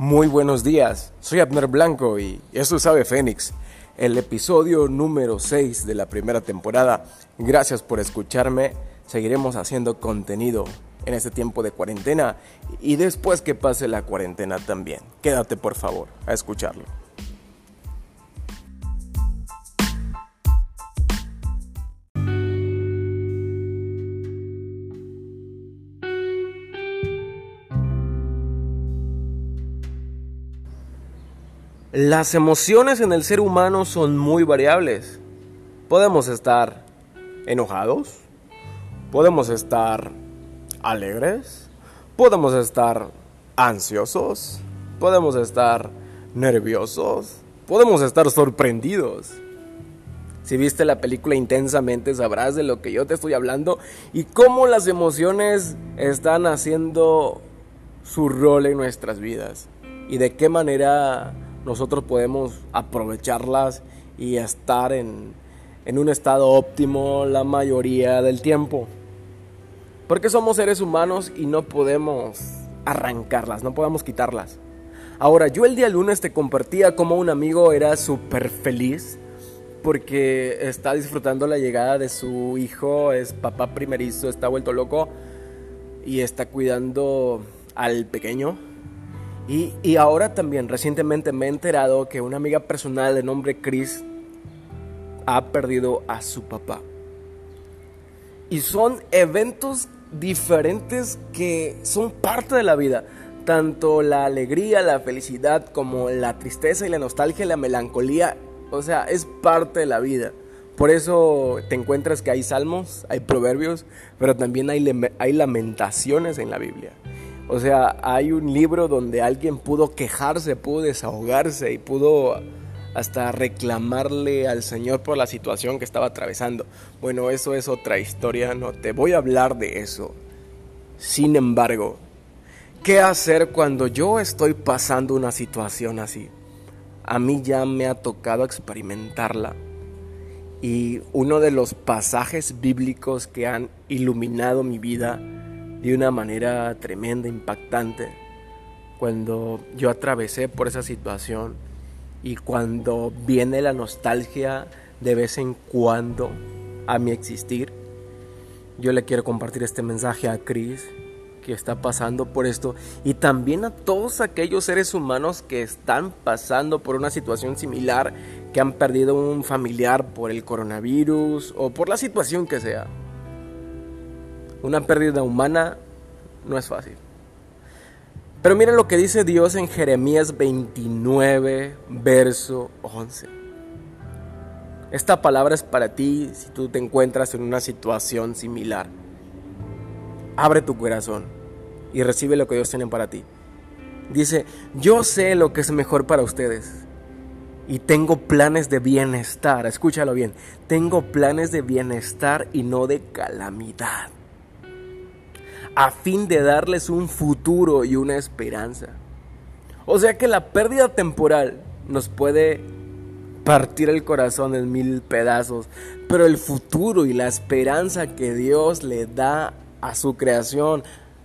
Muy buenos días, soy Abner Blanco y eso sabe Fénix, el episodio número 6 de la primera temporada. Gracias por escucharme, seguiremos haciendo contenido en este tiempo de cuarentena y después que pase la cuarentena también. Quédate por favor a escucharlo. Las emociones en el ser humano son muy variables. Podemos estar enojados, podemos estar alegres, podemos estar ansiosos, podemos estar nerviosos, podemos estar sorprendidos. Si viste la película intensamente sabrás de lo que yo te estoy hablando y cómo las emociones están haciendo su rol en nuestras vidas y de qué manera nosotros podemos aprovecharlas y estar en, un estado óptimo la mayoría del tiempo. Porque somos seres humanos y no podemos arrancarlas, no podemos quitarlas. Ahora, yo el día lunes te compartía cómo un amigo era súper feliz porque está disfrutando la llegada de su hijo, es papá primerizo, está vuelto loco y está cuidando al pequeño y, ahora también, recientemente me he enterado que una amiga personal de nombre Chris ha perdido a su papá. Y son eventos diferentes que son parte de la vida. Tanto la alegría, la felicidad, como la tristeza y la nostalgia y la melancolía. O sea, es parte de la vida. Por eso te encuentras que hay salmos, hay proverbios, pero también hay, hay lamentaciones en la Biblia. O sea, hay un libro donde alguien pudo quejarse, pudo desahogarse y pudo hasta reclamarle al Señor por la situación que estaba atravesando. Bueno, eso es otra historia, no te voy a hablar de eso. Sin embargo, ¿qué hacer cuando yo estoy pasando una situación así? A mí ya me ha tocado experimentarla. Y uno de los pasajes bíblicos que han iluminado mi vida de una manera tremenda, impactante, cuando yo atravesé por esa situación y cuando viene la nostalgia de vez en cuando a mi existir, yo le quiero compartir este mensaje a Chris que está pasando por esto y también a todos aquellos seres humanos que están pasando por una situación similar, que han perdido un familiar por el coronavirus o por la situación que sea. Una pérdida humana no es fácil. Pero miren lo que dice Dios en Jeremías 29, verso 11. Esta palabra es para ti si tú te encuentras en una situación similar. Abre tu corazón y recibe lo que Dios tiene para ti. Dice, yo sé lo que es mejor para ustedes y tengo planes de bienestar. Escúchalo bien, tengo planes de bienestar y no de calamidad a fin de darles un futuro y una esperanza. O sea que la pérdida temporal nos puede partir el corazón en mil pedazos, pero el futuro y la esperanza que Dios le da a su creación,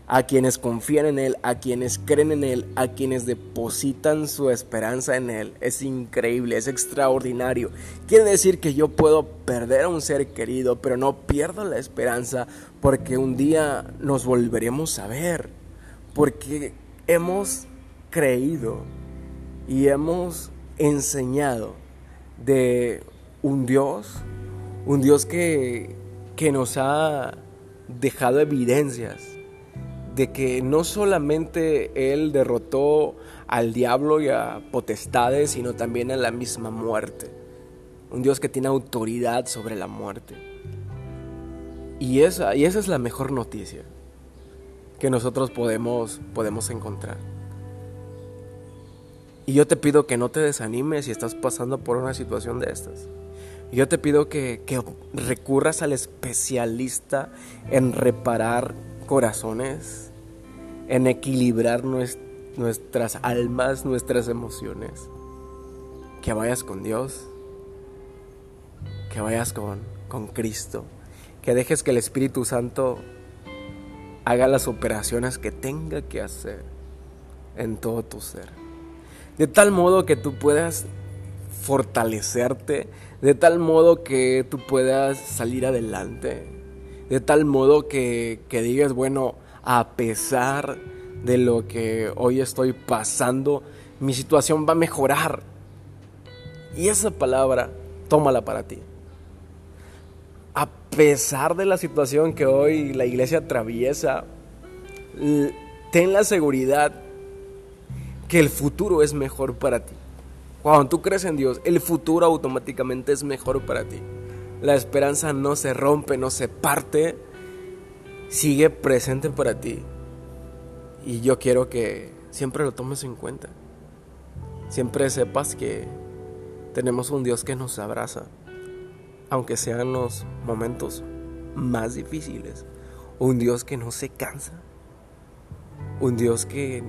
a quienes confían en Él, a quienes creen en Él, a quienes depositan su esperanza en Él. Es increíble, es extraordinario. Quiere decir que yo puedo perder a un ser querido, pero no pierdo la esperanza porque un día nos volveremos a ver, porque hemos creído y hemos enseñado de un Dios, un Dios que, que nos ha dejado evidencias de que no solamente Él derrotó al diablo y a potestades, sino también a la misma muerte. Un Dios que tiene autoridad sobre la muerte. Y esa, y esa es la mejor noticia que nosotros podemos, podemos encontrar. Y yo te pido que no te desanimes si estás pasando por una situación de estas. Yo te pido que, que recurras al especialista en reparar corazones, en equilibrar nuestras almas, nuestras emociones. Que vayas con Dios, que vayas con, con Cristo, que dejes que el Espíritu Santo haga las operaciones que tenga que hacer en todo tu ser. de tal modo que tú puedas fortalecerte, de tal modo que tú puedas salir adelante, de tal modo que, que digas, bueno, a pesar de lo que hoy estoy pasando, mi situación va a mejorar. Y esa palabra, tómala para ti. A pesar de la situación que hoy la iglesia atraviesa, ten la seguridad que el futuro es mejor para ti. Cuando tú crees en Dios, el futuro automáticamente es mejor para ti. La esperanza no se rompe, no se parte, sigue presente para ti. Y yo quiero que siempre lo tomes en cuenta. Siempre sepas que tenemos un Dios que nos abraza, aunque sean los momentos más difíciles. Un Dios que no se cansa. Un Dios que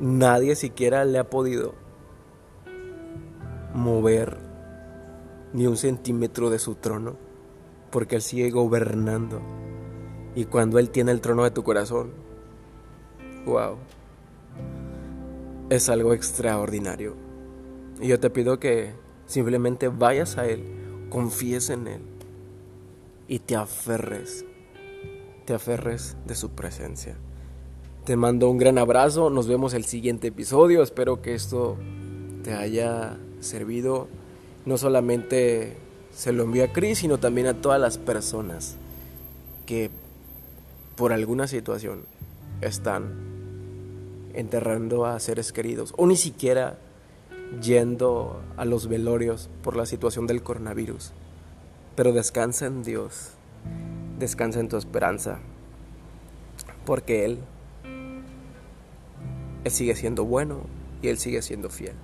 nadie siquiera le ha podido mover ni un centímetro de su trono, porque Él sigue gobernando. Y cuando Él tiene el trono de tu corazón, wow, es algo extraordinario. Y yo te pido que simplemente vayas a Él, confíes en Él y te aferres, te aferres de su presencia. Te mando un gran abrazo, nos vemos el siguiente episodio, espero que esto te haya servido. No solamente se lo envío a Cris, sino también a todas las personas que por alguna situación están enterrando a seres queridos o ni siquiera yendo a los velorios por la situación del coronavirus. Pero descansa en Dios, descansa en tu esperanza, porque Él él sigue siendo bueno y Él sigue siendo fiel.